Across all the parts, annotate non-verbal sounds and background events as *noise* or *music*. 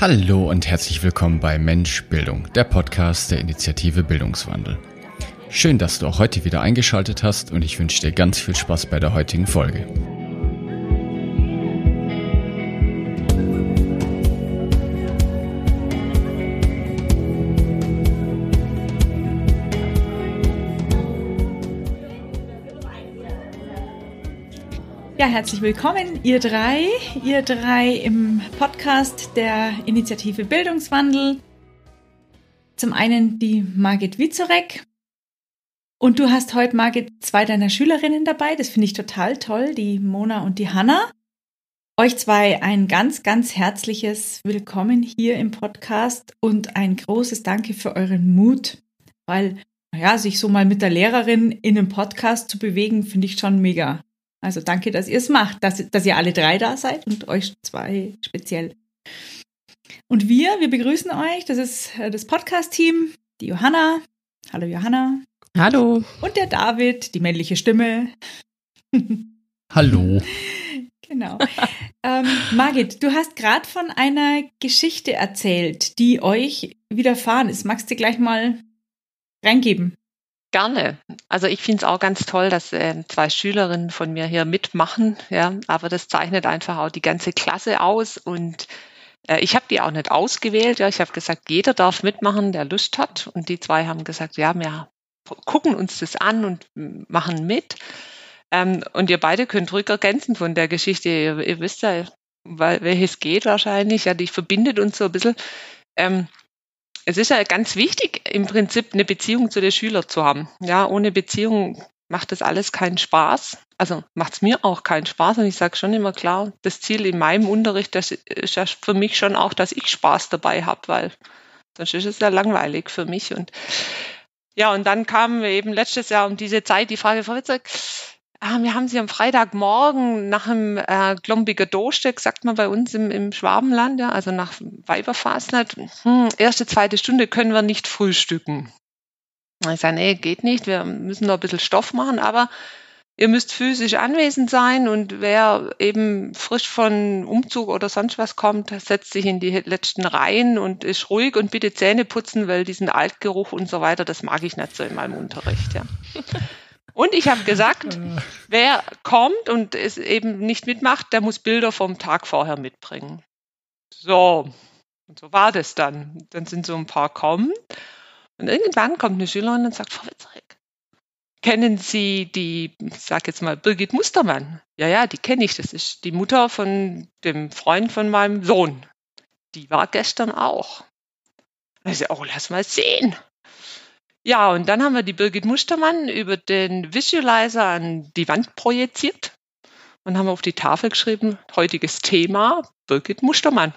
Hallo und herzlich willkommen bei Mensch Bildung, der Podcast der Initiative Bildungswandel. Schön, dass du auch heute wieder eingeschaltet hast und ich wünsche dir ganz viel Spaß bei der heutigen Folge. Herzlich willkommen, ihr drei, ihr drei im Podcast der Initiative Bildungswandel. Zum einen die Margit Wizorek. Und du hast heute, Margit, zwei deiner Schülerinnen dabei. Das finde ich total toll, die Mona und die Hanna. Euch zwei ein ganz, ganz herzliches Willkommen hier im Podcast und ein großes Danke für euren Mut, weil, naja, sich so mal mit der Lehrerin in einem Podcast zu bewegen, finde ich schon mega. Also danke, dass ihr es macht, dass, dass ihr alle drei da seid und euch zwei speziell. Und wir, wir begrüßen euch. Das ist äh, das Podcast-Team, die Johanna. Hallo Johanna. Hallo. Und der David, die männliche Stimme. *laughs* Hallo. Genau. ähm, Margit, du hast gerade von einer Geschichte erzählt, die euch widerfahren ist. Magst du gleich mal reingeben? Gerne. Also ich finde es auch ganz toll, dass äh, zwei Schülerinnen von mir hier mitmachen. Ja, aber das zeichnet einfach auch die ganze Klasse aus und äh, ich habe die auch nicht ausgewählt. Ja, ich habe gesagt, jeder darf mitmachen, der Lust hat. Und die zwei haben gesagt, ja, wir gucken uns das an und machen mit. Ähm, und ihr beide könnt ruhig ergänzen von der Geschichte. Ihr, ihr wisst ja, weil, welches geht wahrscheinlich. Ja, die verbindet uns so ein bisschen. Ähm, es ist ja ganz wichtig, im Prinzip eine Beziehung zu den Schülern zu haben. Ja, ohne Beziehung macht das alles keinen Spaß. Also macht es mir auch keinen Spaß. Und ich sage schon immer klar, das Ziel in meinem Unterricht, das ist ja für mich schon auch, dass ich Spaß dabei habe, weil sonst ist es ja langweilig für mich. Und ja, und dann kamen wir eben letztes Jahr um diese Zeit die Frage, Frau Witzek, Ah, wir haben sie am Freitagmorgen nach dem äh, Glombiger Dosteg, sagt man bei uns im, im Schwabenland, ja, also nach Weiberfastnacht, hm, erste, zweite Stunde können wir nicht frühstücken. Ich sage, nee, geht nicht, wir müssen noch ein bisschen Stoff machen, aber ihr müsst physisch anwesend sein und wer eben frisch von Umzug oder sonst was kommt, setzt sich in die letzten Reihen und ist ruhig und bitte Zähne putzen, weil diesen Altgeruch und so weiter, das mag ich nicht so in meinem Unterricht, ja. Und ich habe gesagt, wer kommt und es eben nicht mitmacht, der muss Bilder vom Tag vorher mitbringen. So, und so war das dann. Dann sind so ein paar kommen. Und irgendwann kommt eine Schülerin und sagt, Frau Witzerek, kennen Sie die, ich sag jetzt mal, Birgit Mustermann? Ja, ja, die kenne ich. Das ist die Mutter von dem Freund von meinem Sohn. Die war gestern auch. Also, oh, lass mal sehen. Ja, und dann haben wir die Birgit Mustermann über den Visualizer an die Wand projiziert und haben auf die Tafel geschrieben, heutiges Thema Birgit Mustermann.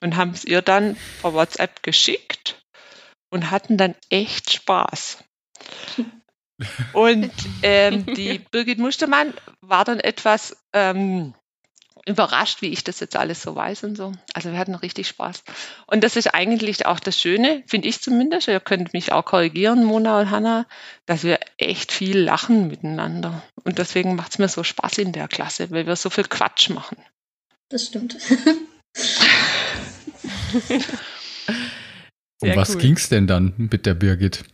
Und haben es ihr dann per WhatsApp geschickt und hatten dann echt Spaß. *laughs* Und ähm, die Birgit Mustermann war dann etwas ähm, überrascht, wie ich das jetzt alles so weiß und so. Also wir hatten richtig Spaß. Und das ist eigentlich auch das Schöne, finde ich zumindest. Ihr könnt mich auch korrigieren, Mona und Hanna, dass wir echt viel lachen miteinander. Und deswegen macht es mir so Spaß in der Klasse, weil wir so viel Quatsch machen. Das stimmt. um was cool. es denn dann mit der Birgit?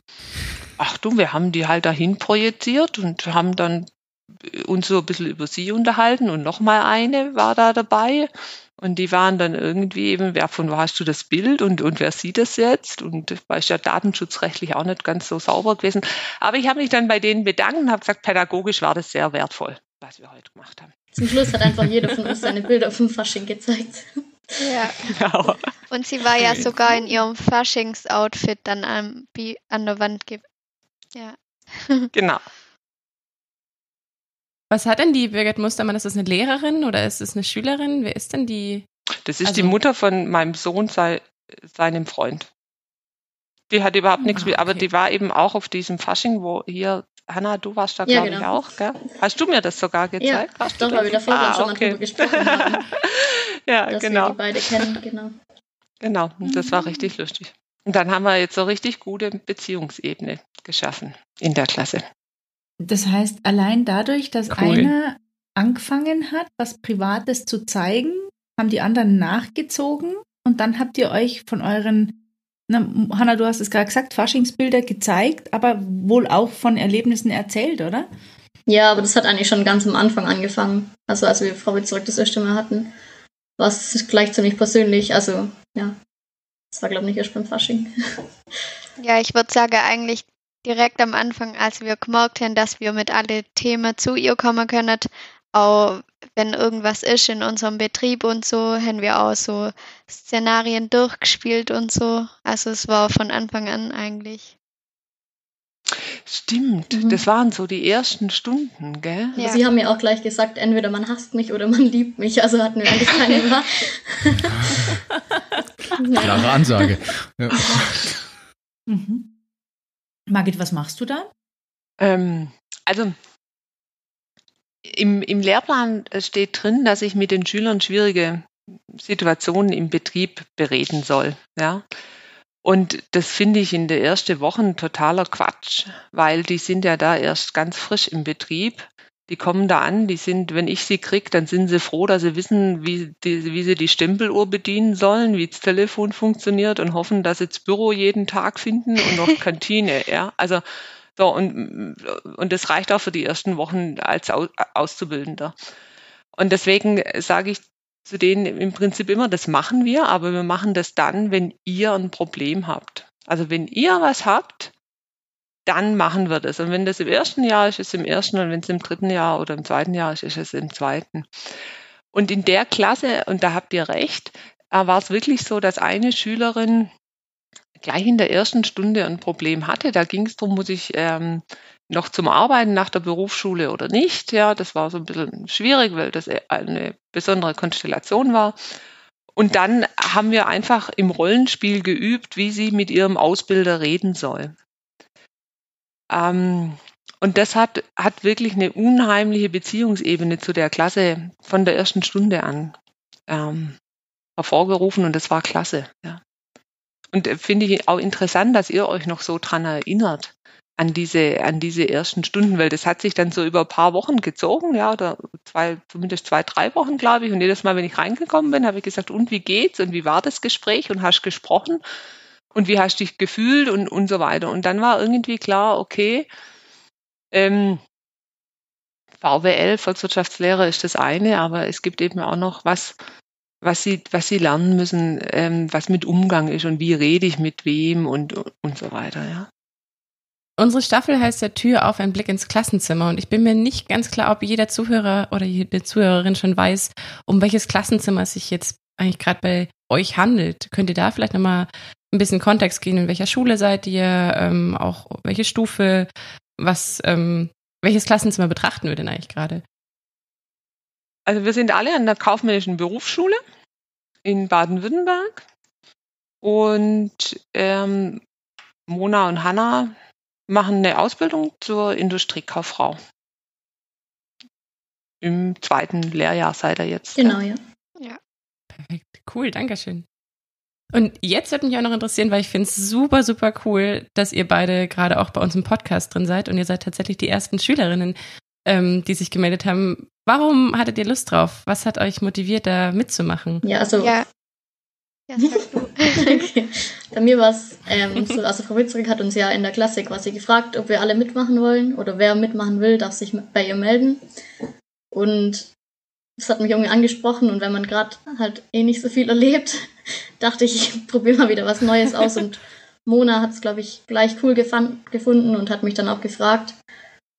Ach du, wir haben die halt dahin projiziert und haben dann uns so ein bisschen über sie unterhalten und nochmal eine war da dabei. Und die waren dann irgendwie eben, wer von wo hast du das Bild und, und wer sieht das jetzt? Und das war ja datenschutzrechtlich auch nicht ganz so sauber gewesen. Aber ich habe mich dann bei denen bedankt und habe gesagt, pädagogisch war das sehr wertvoll, was wir heute gemacht haben. Zum Schluss hat einfach jeder von uns seine Bilder vom Fasching gezeigt. Ja. Genau. Und sie war ja sogar in ihrem Faschings-Outfit dann an, an der Wand. Ja. Genau. Was hat denn die Birgit Mustermann? Ist das eine Lehrerin oder ist es eine Schülerin? Wer ist denn die? Das ist also, die Mutter von meinem Sohn, sei, seinem Freund. Die hat überhaupt nichts mit, ah, okay. aber die war eben auch auf diesem Fasching, wo hier, Hanna, du warst da, ja, glaube genau. ich, auch, gell? Hast du mir das sogar gezeigt? Ja, doch, weil wir davor ah, schon okay. mal drüber gesprochen *laughs* haben. ja, dass genau. Wir die beide kennen, genau. Genau, das war richtig lustig. Und dann haben wir jetzt so richtig gute Beziehungsebene geschaffen in der Klasse. Das heißt, allein dadurch, dass cool. einer angefangen hat, was Privates zu zeigen, haben die anderen nachgezogen und dann habt ihr euch von euren, na, Hanna, du hast es gerade gesagt, Faschingsbilder gezeigt, aber wohl auch von Erlebnissen erzählt, oder? Ja, aber das hat eigentlich schon ganz am Anfang angefangen. Also als wir Frau zurück das erste Mal hatten, war es gleich ziemlich persönlich. Also ja, das war glaube ich nicht erst beim Fasching. Ja, ich würde sagen, eigentlich direkt am Anfang, als wir gemerkt haben, dass wir mit alle Themen zu ihr kommen können, auch wenn irgendwas ist in unserem Betrieb und so, haben wir auch so Szenarien durchgespielt und so. Also es war von Anfang an eigentlich. Stimmt, mhm. das waren so die ersten Stunden, gell? Ja. Sie haben mir auch gleich gesagt, entweder man hasst mich oder man liebt mich. Also hatten wir eigentlich keine *laughs* Wahl. Klare Ansage. Ja. *laughs* Mhm. Margit, was machst du da? Ähm, also im, im Lehrplan steht drin, dass ich mit den Schülern schwierige Situationen im Betrieb bereden soll. Ja. Und das finde ich in der ersten Woche totaler Quatsch, weil die sind ja da erst ganz frisch im Betrieb. Die kommen da an, die sind, wenn ich sie kriege, dann sind sie froh, dass sie wissen, wie, die, wie sie die Stempeluhr bedienen sollen, wie das Telefon funktioniert und hoffen, dass sie das Büro jeden Tag finden und noch *laughs* Kantine, ja. Also, so, und, und das reicht auch für die ersten Wochen als Auszubildender. Und deswegen sage ich zu denen im Prinzip immer, das machen wir, aber wir machen das dann, wenn ihr ein Problem habt. Also wenn ihr was habt, dann machen wir das. Und wenn das im ersten Jahr ist, ist es im ersten und wenn es im dritten Jahr oder im zweiten Jahr ist, ist es im zweiten. Und in der Klasse, und da habt ihr recht, äh, war es wirklich so, dass eine Schülerin gleich in der ersten Stunde ein Problem hatte. Da ging es darum, muss ich ähm, noch zum Arbeiten nach der Berufsschule oder nicht. Ja, das war so ein bisschen schwierig, weil das eine besondere Konstellation war. Und dann haben wir einfach im Rollenspiel geübt, wie sie mit ihrem Ausbilder reden soll. Ähm, und das hat, hat wirklich eine unheimliche Beziehungsebene zu der Klasse von der ersten Stunde an ähm, hervorgerufen und das war klasse. Ja. Und äh, finde ich auch interessant, dass ihr euch noch so dran erinnert an diese, an diese ersten Stunden, weil das hat sich dann so über ein paar Wochen gezogen, ja, oder zwei, zumindest zwei, drei Wochen, glaube ich. Und jedes Mal, wenn ich reingekommen bin, habe ich gesagt, und wie geht's und wie war das Gespräch und hast gesprochen und wie hast dich gefühlt und, und so weiter. Und dann war irgendwie klar, okay, ähm, VWL, Volkswirtschaftslehre ist das eine, aber es gibt eben auch noch was, was sie, was sie lernen müssen, ähm, was mit Umgang ist und wie rede ich mit wem und, und so weiter, ja. Unsere Staffel heißt ja Tür auf, ein Blick ins Klassenzimmer. Und ich bin mir nicht ganz klar, ob jeder Zuhörer oder jede Zuhörerin schon weiß, um welches Klassenzimmer es sich jetzt eigentlich gerade bei euch handelt. Könnt ihr da vielleicht nochmal ein bisschen Kontext gehen? In welcher Schule seid ihr? Ähm, auch welche Stufe? Was, ähm, welches Klassenzimmer betrachten wir denn eigentlich gerade? Also wir sind alle an der kaufmännischen Berufsschule in Baden-Württemberg. Und ähm, Mona und Hanna machen eine Ausbildung zur Industriekauffrau. Im zweiten Lehrjahr seid ihr jetzt. Genau, ja. Ja. Perfekt. Cool, Dankeschön. Und jetzt würde mich auch noch interessieren, weil ich finde es super, super cool, dass ihr beide gerade auch bei uns im Podcast drin seid und ihr seid tatsächlich die ersten Schülerinnen, ähm, die sich gemeldet haben. Warum hattet ihr Lust drauf? Was hat euch motiviert, da mitzumachen? Ja, also Ja. Ja, *laughs* okay. Bei mir war es ähm, so, also Frau Witzrig hat uns ja in der Klasse quasi gefragt, ob wir alle mitmachen wollen oder wer mitmachen will, darf sich bei ihr melden. Und das hat mich irgendwie angesprochen und wenn man gerade halt eh nicht so viel erlebt, *laughs* dachte ich, ich probiere mal wieder was Neues aus und Mona hat es, glaube ich, gleich cool gefunden und hat mich dann auch gefragt,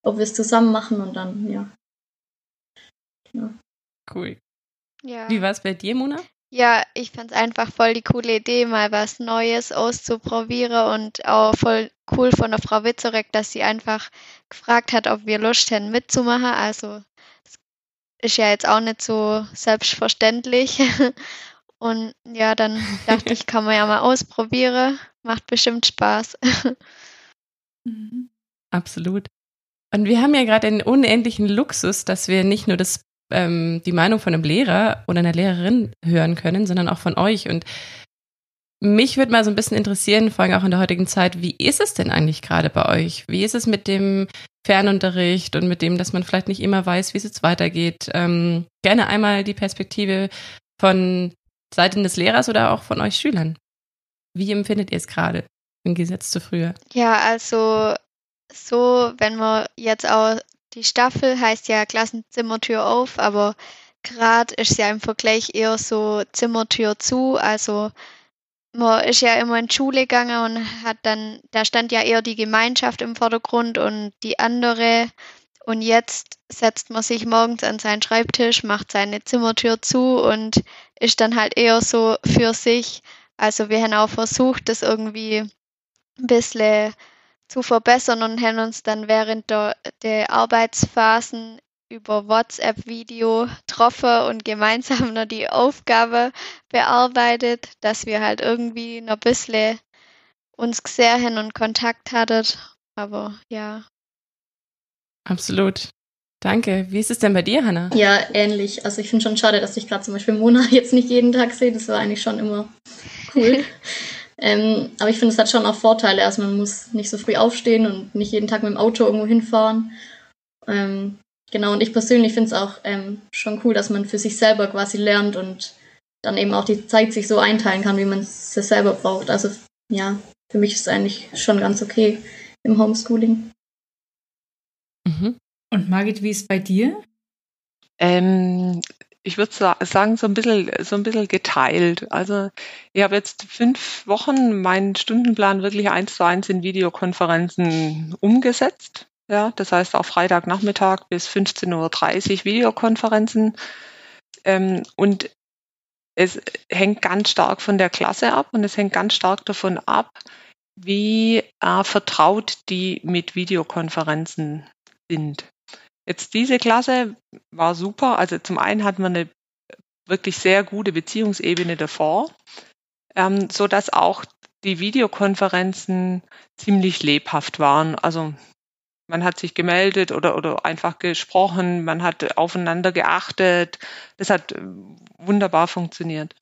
ob wir es zusammen machen und dann, ja. ja. Cool. Ja. Wie war es bei dir, Mona? Ja, ich fand's einfach voll die coole Idee, mal was Neues auszuprobieren und auch voll cool von der Frau Witzorek, dass sie einfach gefragt hat, ob wir Lust hätten mitzumachen. Also ist ja jetzt auch nicht so selbstverständlich. *laughs* Und ja, dann dachte ich, kann man ja mal ausprobieren. Macht bestimmt Spaß. *laughs* Mhm. Absolut. Und wir haben ja gerade den unendlichen Luxus, dass wir nicht nur das ähm, die Meinung von einem Lehrer oder einer Lehrerin hören können, sondern auch von euch. Und mich würde mal so ein bisschen interessieren, vor allem auch in der heutigen Zeit, wie ist es denn eigentlich gerade bei euch? Wie ist es mit dem Fernunterricht und mit dem, dass man vielleicht nicht immer weiß, wie es jetzt weitergeht? Ähm, gerne einmal die Perspektive von Seiten des Lehrers oder auch von euch Schülern? Wie empfindet ihr es gerade im Gesetz zu früher? Ja, also so, wenn man jetzt auch die Staffel heißt ja Klassenzimmertür auf, aber gerade ist ja im Vergleich eher so Zimmertür zu. Also man ist ja immer in die Schule gegangen und hat dann, da stand ja eher die Gemeinschaft im Vordergrund und die andere. Und jetzt setzt man sich morgens an seinen Schreibtisch, macht seine Zimmertür zu und ist dann halt eher so für sich. Also wir haben auch versucht, das irgendwie ein bisschen zu verbessern und haben uns dann während der, der Arbeitsphasen über WhatsApp-Video getroffen und gemeinsam noch die Aufgabe bearbeitet, dass wir halt irgendwie noch ein bisschen uns gesehen haben und Kontakt hatten. Aber ja. Absolut. Danke. Wie ist es denn bei dir, Hanna? Ja, ähnlich. Also ich finde schon schade, dass ich gerade zum Beispiel Mona *laughs* jetzt nicht jeden Tag sehe. Das war eigentlich schon immer cool. *laughs* ähm, aber ich finde, es hat schon auch Vorteile. Also man muss nicht so früh aufstehen und nicht jeden Tag mit dem Auto irgendwo hinfahren. Ähm, Genau, und ich persönlich finde es auch ähm, schon cool, dass man für sich selber quasi lernt und dann eben auch die Zeit sich so einteilen kann, wie man es selber braucht. Also ja, für mich ist es eigentlich schon ganz okay im Homeschooling. Mhm. Und Margit, wie ist es bei dir? Ähm, ich würde sagen, so ein bisschen, so ein bisschen geteilt. Also ich habe jetzt fünf Wochen meinen Stundenplan wirklich eins zu eins in Videokonferenzen umgesetzt. Ja, das heißt auch Freitagnachmittag bis 15.30 Uhr Videokonferenzen. Ähm, und es hängt ganz stark von der Klasse ab und es hängt ganz stark davon ab, wie äh, vertraut die mit Videokonferenzen sind. Jetzt diese Klasse war super. Also zum einen hatten wir eine wirklich sehr gute Beziehungsebene davor, ähm, so dass auch die Videokonferenzen ziemlich lebhaft waren. Also man hat sich gemeldet oder, oder einfach gesprochen, man hat aufeinander geachtet. Das hat äh, wunderbar funktioniert.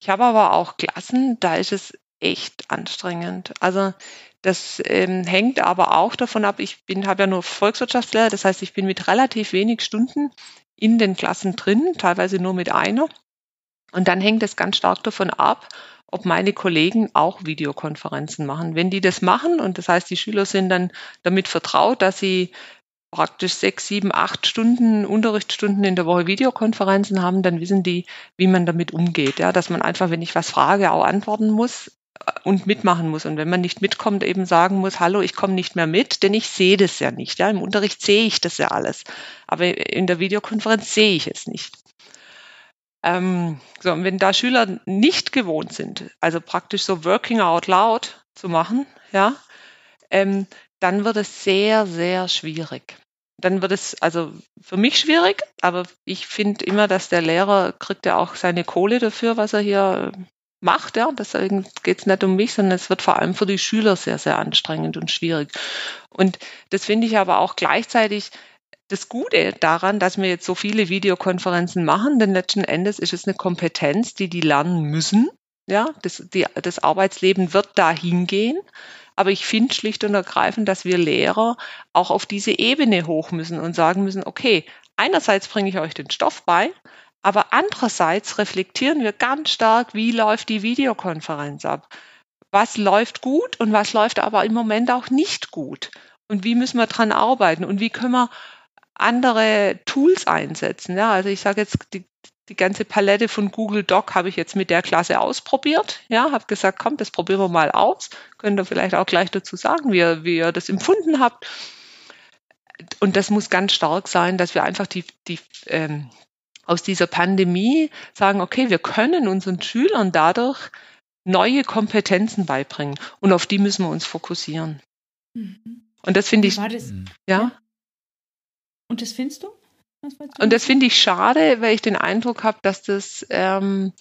Ich habe aber auch Klassen, da ist es echt anstrengend. Also das ähm, hängt aber auch davon ab, ich bin, habe ja nur Volkswirtschaftslehrer, das heißt, ich bin mit relativ wenig Stunden in den Klassen drin, teilweise nur mit einer. Und dann hängt es ganz stark davon ab, ob meine Kollegen auch Videokonferenzen machen. Wenn die das machen, und das heißt, die Schüler sind dann damit vertraut, dass sie praktisch sechs, sieben, acht Stunden Unterrichtsstunden in der Woche Videokonferenzen haben, dann wissen die, wie man damit umgeht. Ja, dass man einfach, wenn ich was frage, auch antworten muss äh, und mitmachen muss. Und wenn man nicht mitkommt, eben sagen muss, hallo, ich komme nicht mehr mit, denn ich sehe das ja nicht. Ja, im Unterricht sehe ich das ja alles. Aber in der Videokonferenz sehe ich es nicht. Ähm, so, und wenn da Schüler nicht gewohnt sind, also praktisch so Working Out Loud zu machen, ja, ähm, dann wird es sehr, sehr schwierig. Dann wird es also für mich schwierig, aber ich finde immer, dass der Lehrer kriegt ja auch seine Kohle dafür, was er hier macht, ja. Deswegen geht es nicht um mich, sondern es wird vor allem für die Schüler sehr, sehr anstrengend und schwierig. Und das finde ich aber auch gleichzeitig das Gute daran, dass wir jetzt so viele Videokonferenzen machen, denn letzten Endes ist es eine Kompetenz, die die lernen müssen. Ja, das, die, das Arbeitsleben wird dahin gehen. Aber ich finde schlicht und ergreifend, dass wir Lehrer auch auf diese Ebene hoch müssen und sagen müssen, okay, einerseits bringe ich euch den Stoff bei, aber andererseits reflektieren wir ganz stark, wie läuft die Videokonferenz ab. Was läuft gut und was läuft aber im Moment auch nicht gut. Und wie müssen wir dran arbeiten und wie können wir andere Tools einsetzen. Ja, also ich sage jetzt, die, die ganze Palette von Google Doc habe ich jetzt mit der Klasse ausprobiert. Ja, habe gesagt, komm, das probieren wir mal aus. Könnt ihr vielleicht auch gleich dazu sagen, wie ihr, wie ihr das empfunden habt. Und das muss ganz stark sein, dass wir einfach die, die ähm, aus dieser Pandemie sagen, okay, wir können unseren Schülern dadurch neue Kompetenzen beibringen und auf die müssen wir uns fokussieren. Mhm. Und das finde ich, das? ja. Und das findest du? Und das finde ich schade, weil ich den Eindruck habe, dass das ähm,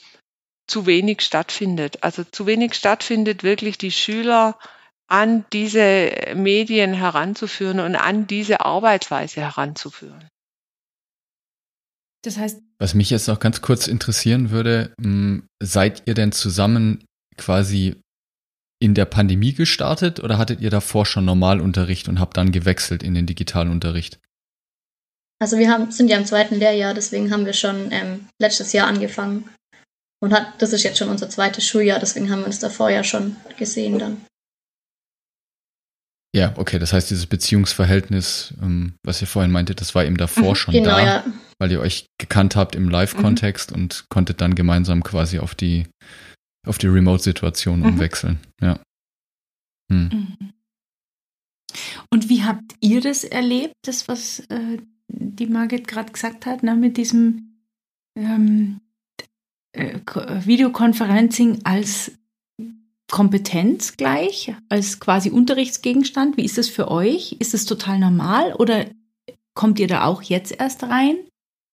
zu wenig stattfindet. Also zu wenig stattfindet, wirklich die Schüler an diese Medien heranzuführen und an diese Arbeitsweise heranzuführen. Das heißt. Was mich jetzt noch ganz kurz interessieren würde, hm, seid ihr denn zusammen quasi in der Pandemie gestartet oder hattet ihr davor schon Normalunterricht und habt dann gewechselt in den digitalen Unterricht? Also wir haben, sind ja im zweiten Lehrjahr, deswegen haben wir schon ähm, letztes Jahr angefangen. Und hat, das ist jetzt schon unser zweites Schuljahr, deswegen haben wir uns davor ja schon gesehen dann. Ja, okay, das heißt, dieses Beziehungsverhältnis, ähm, was ihr vorhin meinte, das war eben davor Mhm, schon genau, da, ja. weil ihr euch gekannt habt im Live-Kontext und konntet dann gemeinsam quasi auf die, auf die Remote-Situation Mhm. umwechseln. Ja. Hm. Mhm. Und wie habt ihr das erlebt, das, was äh, die Margit gerade gesagt hat, ne, mit diesem ähm, äh, Ko- Videoconferencing als Kompetenz gleich, als quasi Unterrichtsgegenstand? Wie ist das für euch? Ist das total normal oder kommt ihr da auch jetzt erst rein?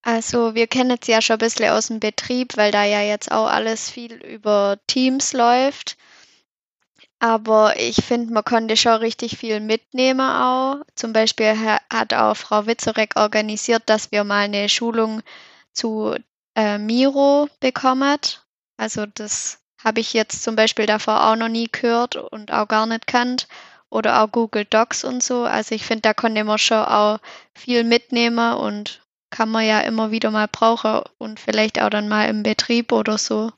Also wir kennen es ja schon ein bisschen aus dem Betrieb, weil da ja jetzt auch alles viel über Teams läuft. Aber ich finde, man konnte schon richtig viel mitnehmen auch. Zum Beispiel ha- hat auch Frau Witzorek organisiert, dass wir mal eine Schulung zu äh, Miro bekommen. Also das habe ich jetzt zum Beispiel davor auch noch nie gehört und auch gar nicht kannt. Oder auch Google Docs und so. Also ich finde, da konnte man schon auch viel mitnehmen und kann man ja immer wieder mal brauchen und vielleicht auch dann mal im Betrieb oder so.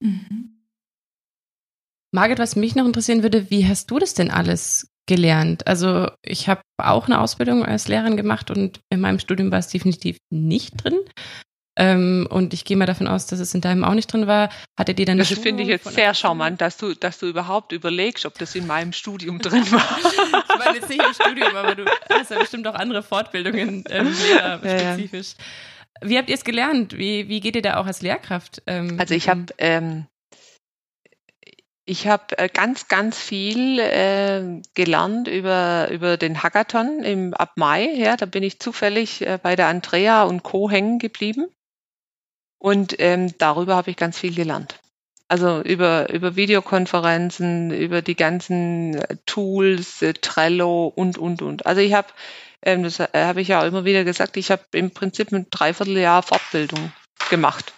Mhm. Margit, was mich noch interessieren würde, wie hast du das denn alles gelernt? Also ich habe auch eine Ausbildung als Lehrerin gemacht und in meinem Studium war es definitiv nicht drin. Ähm, und ich gehe mal davon aus, dass es in deinem auch nicht drin war. Hattet ihr dann Das finde ich jetzt sehr charmant, dass du, dass du überhaupt überlegst, ob das in meinem Studium drin war. *laughs* ich meine jetzt nicht im Studium, aber du hast ja bestimmt auch andere Fortbildungen ähm, lehrerspezifisch. Wie habt ihr es gelernt? Wie, wie geht ihr da auch als Lehrkraft? Ähm, Also ich habe ähm, ich habe äh, ganz, ganz viel äh, gelernt über, über den Hackathon im, ab Mai. Ja, da bin ich zufällig äh, bei der Andrea und Co. hängen geblieben. Und ähm, darüber habe ich ganz viel gelernt. Also über, über Videokonferenzen, über die ganzen äh, Tools, äh, Trello und, und, und. Also ich habe, ähm, das äh, habe ich ja auch immer wieder gesagt, ich habe im Prinzip ein Dreivierteljahr Fortbildung gemacht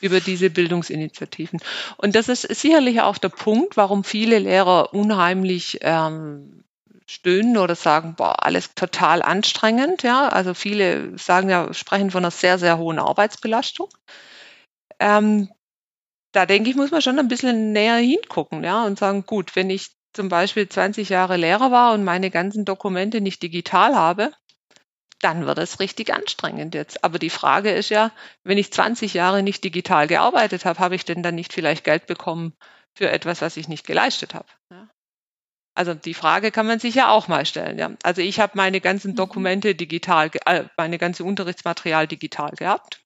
über diese Bildungsinitiativen. Und das ist sicherlich auch der Punkt, warum viele Lehrer unheimlich ähm, stöhnen oder sagen, boah, alles total anstrengend. Ja, also viele sagen ja, sprechen von einer sehr, sehr hohen Arbeitsbelastung. Ähm, da denke ich, muss man schon ein bisschen näher hingucken, ja, und sagen, gut, wenn ich zum Beispiel 20 Jahre Lehrer war und meine ganzen Dokumente nicht digital habe, dann wird es richtig anstrengend jetzt. Aber die Frage ist ja, wenn ich 20 Jahre nicht digital gearbeitet habe, habe ich denn dann nicht vielleicht Geld bekommen für etwas, was ich nicht geleistet habe? Ja? Also die Frage kann man sich ja auch mal stellen. Ja? Also ich habe meine ganzen Dokumente digital, äh, meine ganze Unterrichtsmaterial digital gehabt.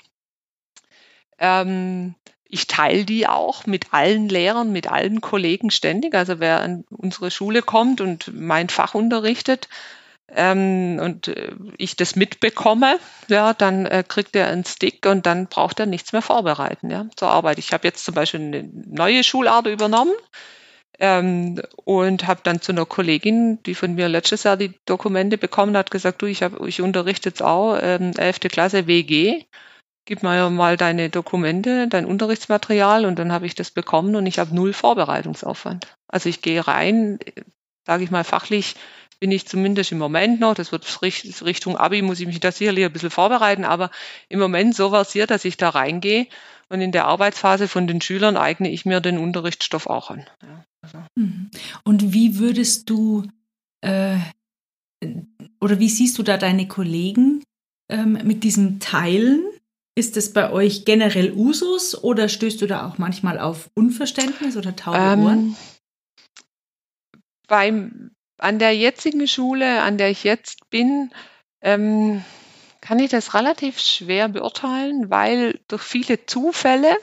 Ähm, ich teile die auch mit allen Lehrern, mit allen Kollegen ständig. Also wer an unsere Schule kommt und mein Fach unterrichtet, ähm, und äh, ich das mitbekomme, ja, dann äh, kriegt er einen Stick und dann braucht er nichts mehr vorbereiten, ja, zur Arbeit. Ich habe jetzt zum Beispiel eine neue Schulart übernommen ähm, und habe dann zu einer Kollegin, die von mir letztes Jahr die Dokumente bekommen hat, gesagt, du, ich, hab, ich unterrichte jetzt auch ähm, 11. Klasse WG, gib mir mal deine Dokumente, dein Unterrichtsmaterial und dann habe ich das bekommen und ich habe null Vorbereitungsaufwand. Also ich gehe rein, sage ich mal fachlich, bin ich zumindest im Moment noch, das wird richt- Richtung Abi, muss ich mich da sicherlich ein bisschen vorbereiten, aber im Moment so versiert, dass ich da reingehe und in der Arbeitsphase von den Schülern eigne ich mir den Unterrichtsstoff auch an. Ja, also. Mhm. Und wie würdest du äh, oder wie siehst du da deine Kollegen ähm, mit diesem Teilen? Ist es bei euch generell Usus oder stößt du da auch manchmal auf Unverständnis oder taube Ohren? Ähm, beim, an der jetzigen Schule, an der ich jetzt bin, ähm, kann ich das relativ schwer beurteilen, weil durch viele Zufälle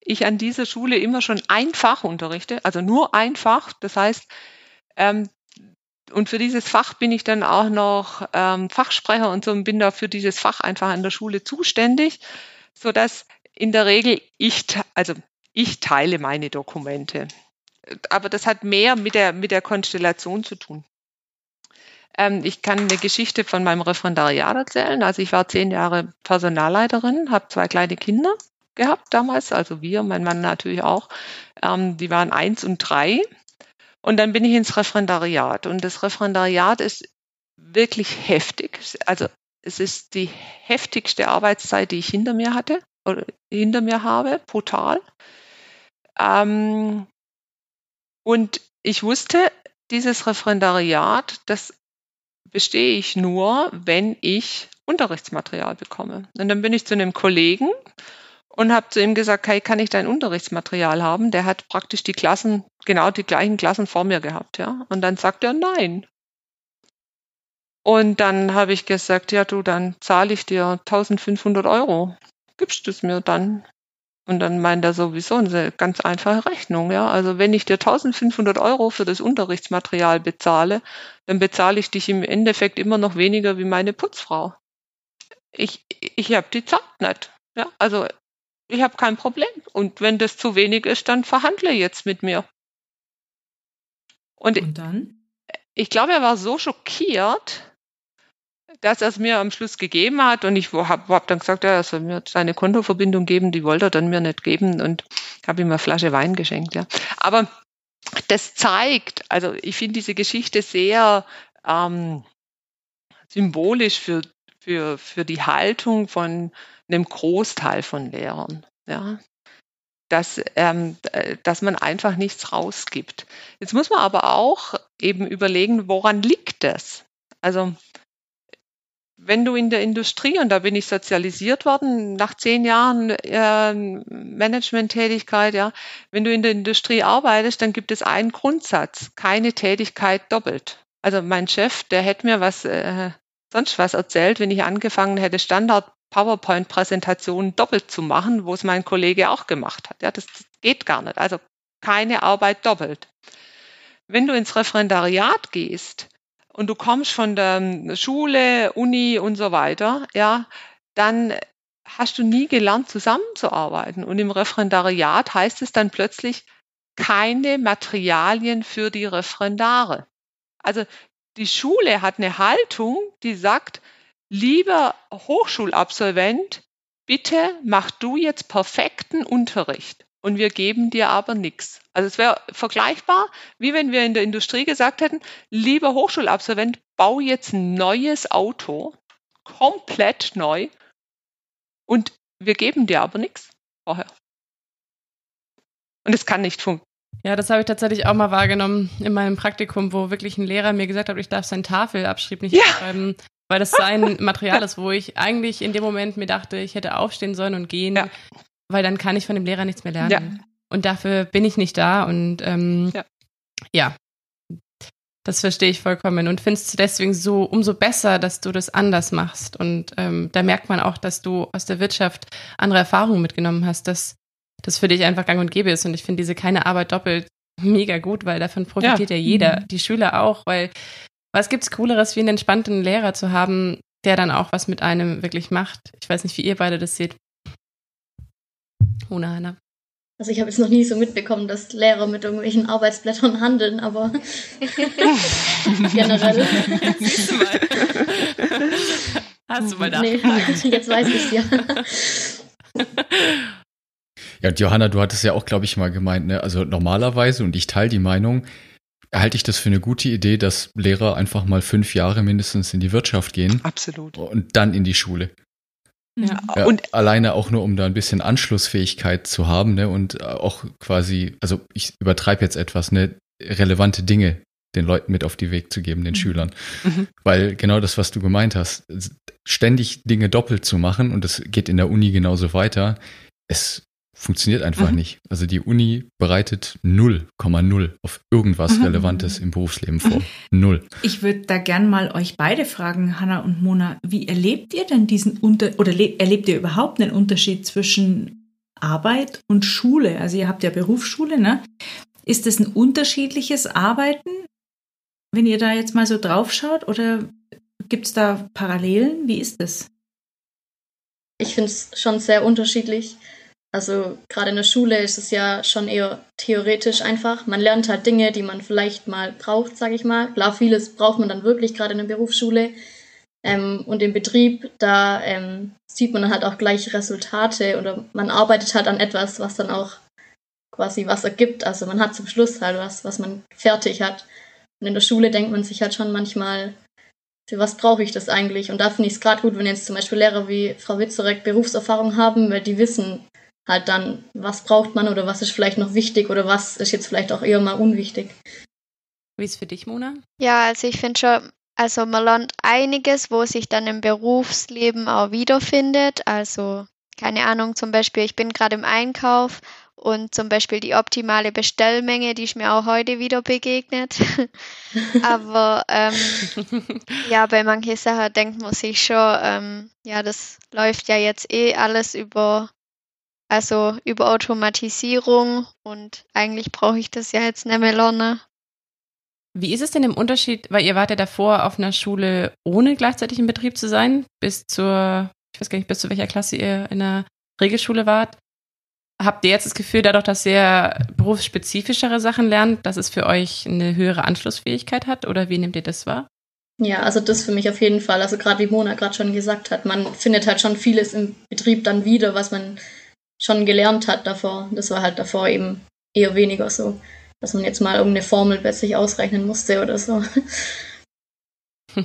ich an dieser Schule immer schon ein Fach unterrichte, also nur ein Fach. Das heißt, ähm, und für dieses Fach bin ich dann auch noch ähm, Fachsprecher und so und bin da für dieses Fach einfach an der Schule zuständig, so dass in der Regel ich, also ich teile meine Dokumente. Aber das hat mehr mit der, mit der Konstellation zu tun. Ähm, ich kann eine Geschichte von meinem Referendariat erzählen. Also ich war zehn Jahre Personalleiterin, habe zwei kleine Kinder gehabt damals, also wir, mein Mann natürlich auch. Ähm, die waren eins und drei. Und dann bin ich ins Referendariat. Und das Referendariat ist wirklich heftig. Also es ist die heftigste Arbeitszeit, die ich hinter mir hatte. oder hinter mir habe, brutal. Ähm, und ich wusste, dieses Referendariat, das bestehe ich nur, wenn ich Unterrichtsmaterial bekomme. Und dann bin ich zu einem Kollegen und habe zu ihm gesagt, hey, kann ich dein Unterrichtsmaterial haben? Der hat praktisch die Klassen, genau die gleichen Klassen vor mir gehabt, ja. Und dann sagt er nein. Und dann habe ich gesagt, ja du, dann zahle ich dir 1500 Euro. Gibst du es mir dann? Und dann meint er sowieso eine ganz einfache Rechnung, ja. Also wenn ich dir 1500 Euro für das Unterrichtsmaterial bezahle, dann bezahle ich dich im Endeffekt immer noch weniger wie meine Putzfrau. Ich, ich habe die Zeit nicht. Ja, also ich habe kein Problem. Und wenn das zu wenig ist, dann verhandle jetzt mit mir. Und, Und dann? Ich glaube, er war so schockiert, dass er es mir am Schluss gegeben hat und ich habe hab dann gesagt, ja, er soll mir seine Kontoverbindung geben, die wollte er dann mir nicht geben und habe ihm eine Flasche Wein geschenkt. Ja. Aber das zeigt, also ich finde diese Geschichte sehr ähm, symbolisch für, für, für die Haltung von einem Großteil von Lehrern. Ja. Dass, ähm, dass man einfach nichts rausgibt. Jetzt muss man aber auch eben überlegen, woran liegt das? Also wenn du in der Industrie, und da bin ich sozialisiert worden, nach zehn Jahren äh, Management-Tätigkeit, ja, wenn du in der Industrie arbeitest, dann gibt es einen Grundsatz, keine Tätigkeit doppelt. Also mein Chef, der hätte mir was, äh, sonst was erzählt, wenn ich angefangen hätte, Standard PowerPoint-Präsentationen doppelt zu machen, wo es mein Kollege auch gemacht hat. Ja, das geht gar nicht. Also keine Arbeit doppelt. Wenn du ins Referendariat gehst, und du kommst von der Schule, Uni und so weiter, ja, dann hast du nie gelernt, zusammenzuarbeiten. Und im Referendariat heißt es dann plötzlich keine Materialien für die Referendare. Also die Schule hat eine Haltung, die sagt, lieber Hochschulabsolvent, bitte mach du jetzt perfekten Unterricht und wir geben dir aber nichts. Also es wäre vergleichbar, wie wenn wir in der Industrie gesagt hätten, lieber Hochschulabsolvent, bau jetzt ein neues Auto, komplett neu, und wir geben dir aber nichts vorher. Und es kann nicht funktionieren. Ja, das habe ich tatsächlich auch mal wahrgenommen in meinem Praktikum, wo wirklich ein Lehrer mir gesagt hat, ich darf seinen Tafelabschrieb nicht ja. schreiben, weil das sein *laughs* Material ist, wo ich eigentlich in dem Moment mir dachte, ich hätte aufstehen sollen und gehen. Ja weil dann kann ich von dem Lehrer nichts mehr lernen. Ja. Und dafür bin ich nicht da und ähm, ja. ja. Das verstehe ich vollkommen und finde es deswegen so umso besser, dass du das anders machst. Und ähm, da merkt man auch, dass du aus der Wirtschaft andere Erfahrungen mitgenommen hast, dass das für dich einfach gang und gäbe ist. Und ich finde diese keine Arbeit doppelt *laughs* mega gut, weil davon profitiert ja, ja jeder, mhm. die Schüler auch, weil was gibt's Cooleres, wie einen entspannten Lehrer zu haben, der dann auch was mit einem wirklich macht. Ich weiß nicht, wie ihr beide das seht. Ohne Hanna. Also ich habe jetzt noch nie so mitbekommen, dass Lehrer mit irgendwelchen Arbeitsblättern handeln, aber *laughs* generell. Siehst du mal. Hast du mal nachgefragt? Nee, *laughs* jetzt weiß ich es ja. Ja, und Johanna, du hattest ja auch, glaube ich, mal gemeint, ne? also normalerweise, und ich teile die Meinung, halte ich das für eine gute Idee, dass Lehrer einfach mal fünf Jahre mindestens in die Wirtschaft gehen. Absolut. Und dann in die Schule. Ja. ja. und alleine auch nur, um da ein bisschen Anschlussfähigkeit zu haben, ne, und auch quasi, also ich übertreibe jetzt etwas, ne, relevante Dinge den Leuten mit auf die Weg zu geben, den mhm. Schülern. Mhm. Weil genau das, was du gemeint hast, ständig Dinge doppelt zu machen, und das geht in der Uni genauso weiter, es funktioniert einfach mhm. nicht. Also die Uni bereitet 0,0 auf irgendwas mhm. Relevantes im Berufsleben vor. Mhm. Null. Ich würde da gern mal euch beide fragen, Hanna und Mona, wie erlebt ihr denn diesen Unter oder erlebt ihr überhaupt einen Unterschied zwischen Arbeit und Schule? Also ihr habt ja Berufsschule, ne? Ist das ein unterschiedliches Arbeiten, wenn ihr da jetzt mal so drauf schaut oder gibt es da Parallelen? Wie ist das? Ich finde es schon sehr unterschiedlich. Also gerade in der Schule ist es ja schon eher theoretisch einfach. Man lernt halt Dinge, die man vielleicht mal braucht, sage ich mal. Klar, vieles braucht man dann wirklich gerade in der Berufsschule. Ähm, und im Betrieb, da ähm, sieht man halt auch gleich Resultate oder man arbeitet halt an etwas, was dann auch quasi was ergibt. Also man hat zum Schluss halt was, was man fertig hat. Und in der Schule denkt man sich halt schon manchmal, für was brauche ich das eigentlich? Und da finde ich es gerade gut, wenn jetzt zum Beispiel Lehrer wie Frau Witzerek Berufserfahrung haben, weil die wissen halt dann, was braucht man oder was ist vielleicht noch wichtig oder was ist jetzt vielleicht auch eher mal unwichtig. Wie ist es für dich, Mona? Ja, also ich finde schon, also man lernt einiges, wo sich dann im Berufsleben auch wiederfindet. Also keine Ahnung, zum Beispiel, ich bin gerade im Einkauf und zum Beispiel die optimale Bestellmenge, die ist mir auch heute wieder begegnet. *laughs* Aber ähm, *laughs* ja, bei manchen Sachen denkt man sich schon, ähm, ja, das läuft ja jetzt eh alles über, also über Automatisierung und eigentlich brauche ich das ja jetzt nicht mehr lernen. Wie ist es denn im Unterschied, weil ihr wart ja davor auf einer Schule, ohne gleichzeitig in Betrieb zu sein, bis zur, ich weiß gar nicht, bis zu welcher Klasse ihr in der Regelschule wart? Habt ihr jetzt das Gefühl, dadurch, dass ihr berufsspezifischere Sachen lernt, dass es für euch eine höhere Anschlussfähigkeit hat? Oder wie nehmt ihr das wahr? Ja, also das für mich auf jeden Fall. Also gerade wie Mona gerade schon gesagt hat, man findet halt schon vieles im Betrieb dann wieder, was man schon gelernt hat davor. Das war halt davor eben eher weniger so, dass man jetzt mal irgendeine Formel plötzlich ausrechnen musste oder so. *laughs*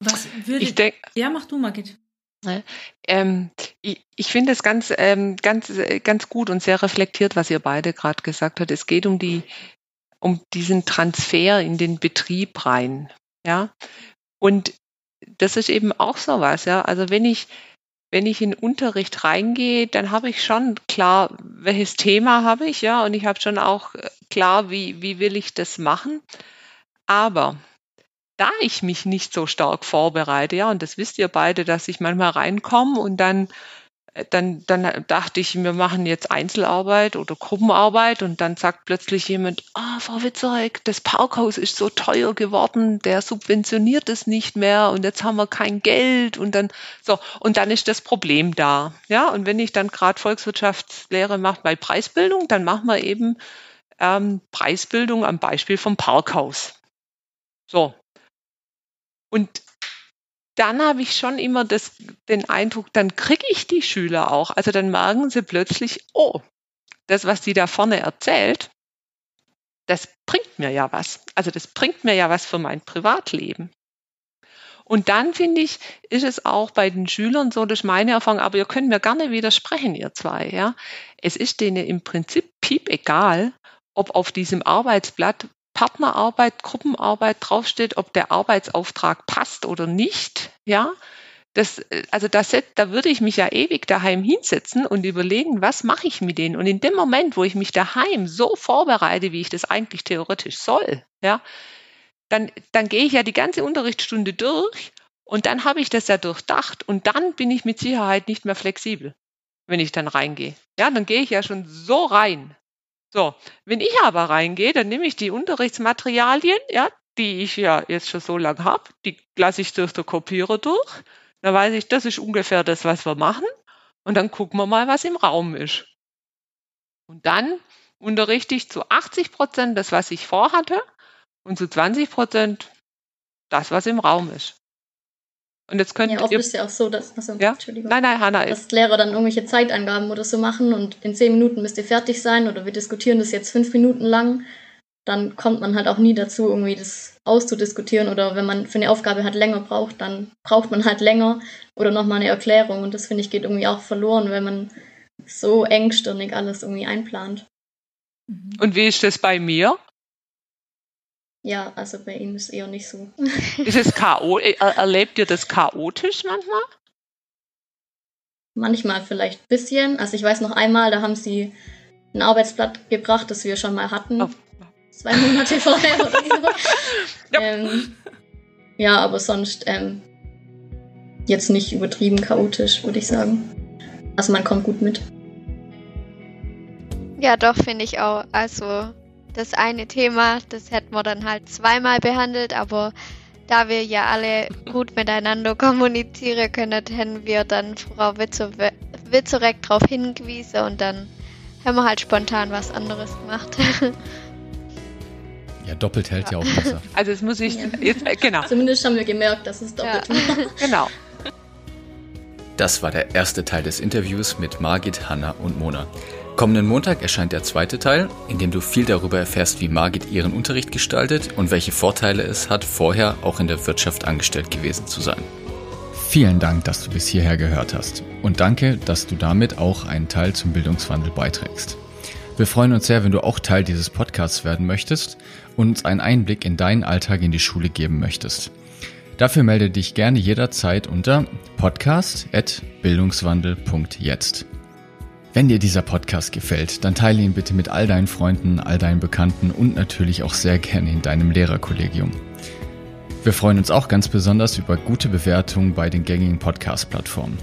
Was würde. Ich denk, ja, mach du, Margit. Ähm, ich ich finde es ganz, ähm, ganz, äh, ganz gut und sehr reflektiert, was ihr beide gerade gesagt habt. Es geht um die, um diesen Transfer in den Betrieb rein. Ja. Und das ist eben auch so was, ja. Also wenn ich, wenn ich in Unterricht reingehe, dann habe ich schon klar, welches Thema habe ich, ja, und ich habe schon auch äh, klar, wie, wie will ich das machen. Aber da ich mich nicht so stark vorbereite, ja, und das wisst ihr beide, dass ich manchmal reinkomme und dann, dann, dann dachte ich, wir machen jetzt Einzelarbeit oder Gruppenarbeit und dann sagt plötzlich jemand, ah, Frau Witzerek, das Parkhaus ist so teuer geworden, der subventioniert es nicht mehr und jetzt haben wir kein Geld. Und dann, so, und dann ist das Problem da, ja, und wenn ich dann gerade Volkswirtschaftslehre mache bei Preisbildung, dann machen wir eben ähm, Preisbildung am Beispiel vom Parkhaus. So, und dann habe ich schon immer das, den Eindruck, dann kriege ich die Schüler auch. Also dann merken sie plötzlich, oh, das, was die da vorne erzählt, das bringt mir ja was. Also das bringt mir ja was für mein Privatleben. Und dann finde ich, ist es auch bei den Schülern so, das ist meine Erfahrung, aber ihr könnt mir gerne widersprechen, ihr zwei, ja. Es ist denen im Prinzip piep egal, ob auf diesem Arbeitsblatt Partnerarbeit, Gruppenarbeit draufsteht, ob der Arbeitsauftrag passt oder nicht, ja. Das, also das, da würde ich mich ja ewig daheim hinsetzen und überlegen, was mache ich mit denen? Und in dem Moment, wo ich mich daheim so vorbereite, wie ich das eigentlich theoretisch soll, ja, dann, dann gehe ich ja die ganze Unterrichtsstunde durch und dann habe ich das ja durchdacht und dann bin ich mit Sicherheit nicht mehr flexibel, wenn ich dann reingehe. Ja, dann gehe ich ja schon so rein, so, wenn ich aber reingehe, dann nehme ich die Unterrichtsmaterialien, ja, die ich ja jetzt schon so lange habe, die lasse ich durch den Kopierer durch. Dann weiß ich, das ist ungefähr das, was wir machen. Und dann gucken wir mal, was im Raum ist. Und dann unterrichte ich zu 80 Prozent das, was ich vorhatte, und zu 20 Prozent das, was im Raum ist. Und jetzt könnt ja, oft ihr, ist ja auch so, dass, also, ja? Entschuldigung, Nein, nein, Hanna, dass Lehrer dann irgendwelche Zeitangaben oder so machen und in zehn Minuten müsst ihr fertig sein oder wir diskutieren das jetzt fünf Minuten lang. Dann kommt man halt auch nie dazu, irgendwie das auszudiskutieren oder wenn man für eine Aufgabe halt länger braucht, dann braucht man halt länger oder nochmal eine Erklärung und das finde ich geht irgendwie auch verloren, wenn man so engstirnig alles irgendwie einplant. Und wie ist das bei mir? Ja, also bei ihm ist eher nicht so. *laughs* Ist es K.O., erlebt ihr das chaotisch manchmal? Manchmal vielleicht ein bisschen. Also ich weiß noch einmal, da haben sie ein Arbeitsblatt gebracht, das wir schon mal hatten. Oh. Zwei Monate vorher oder so. *laughs* ja. Ähm, ja, aber sonst ähm, jetzt nicht übertrieben chaotisch, würde ich sagen. Also man kommt gut mit. Ja, doch, finde ich auch. Also das eine Thema, das hätten wir dann halt zweimal behandelt, aber da wir ja alle gut miteinander kommunizieren können, hätten wir dann Frau Witzorek darauf hingewiesen und dann haben wir halt spontan was anderes gemacht. *laughs* Ja, doppelt hält ja, ja auch besser. *laughs* Also es muss ich ja. jetzt, äh, genau. Zumindest haben wir gemerkt, dass es doppelt ja. *laughs* Genau. Das war der erste Teil des Interviews mit Margit, Hanna und Mona. Kommenden Montag erscheint der zweite Teil, in dem du viel darüber erfährst, wie Margit ihren Unterricht gestaltet und welche Vorteile es hat, vorher auch in der Wirtschaft angestellt gewesen zu sein. Vielen Dank, dass du bis hierher gehört hast und danke, dass du damit auch einen Teil zum Bildungswandel beiträgst. Wir freuen uns sehr, wenn du auch Teil dieses Podcasts werden möchtest und uns einen Einblick in deinen Alltag in die Schule geben möchtest. Dafür melde dich gerne jederzeit unter podcast.bildungswandel.jetzt. Wenn dir dieser Podcast gefällt, dann teile ihn bitte mit all deinen Freunden, all deinen Bekannten und natürlich auch sehr gerne in deinem Lehrerkollegium. Wir freuen uns auch ganz besonders über gute Bewertungen bei den gängigen Podcast-Plattformen.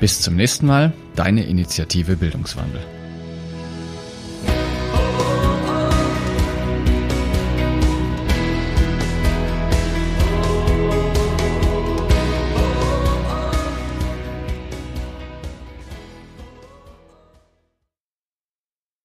Bis zum nächsten Mal, deine Initiative Bildungswandel.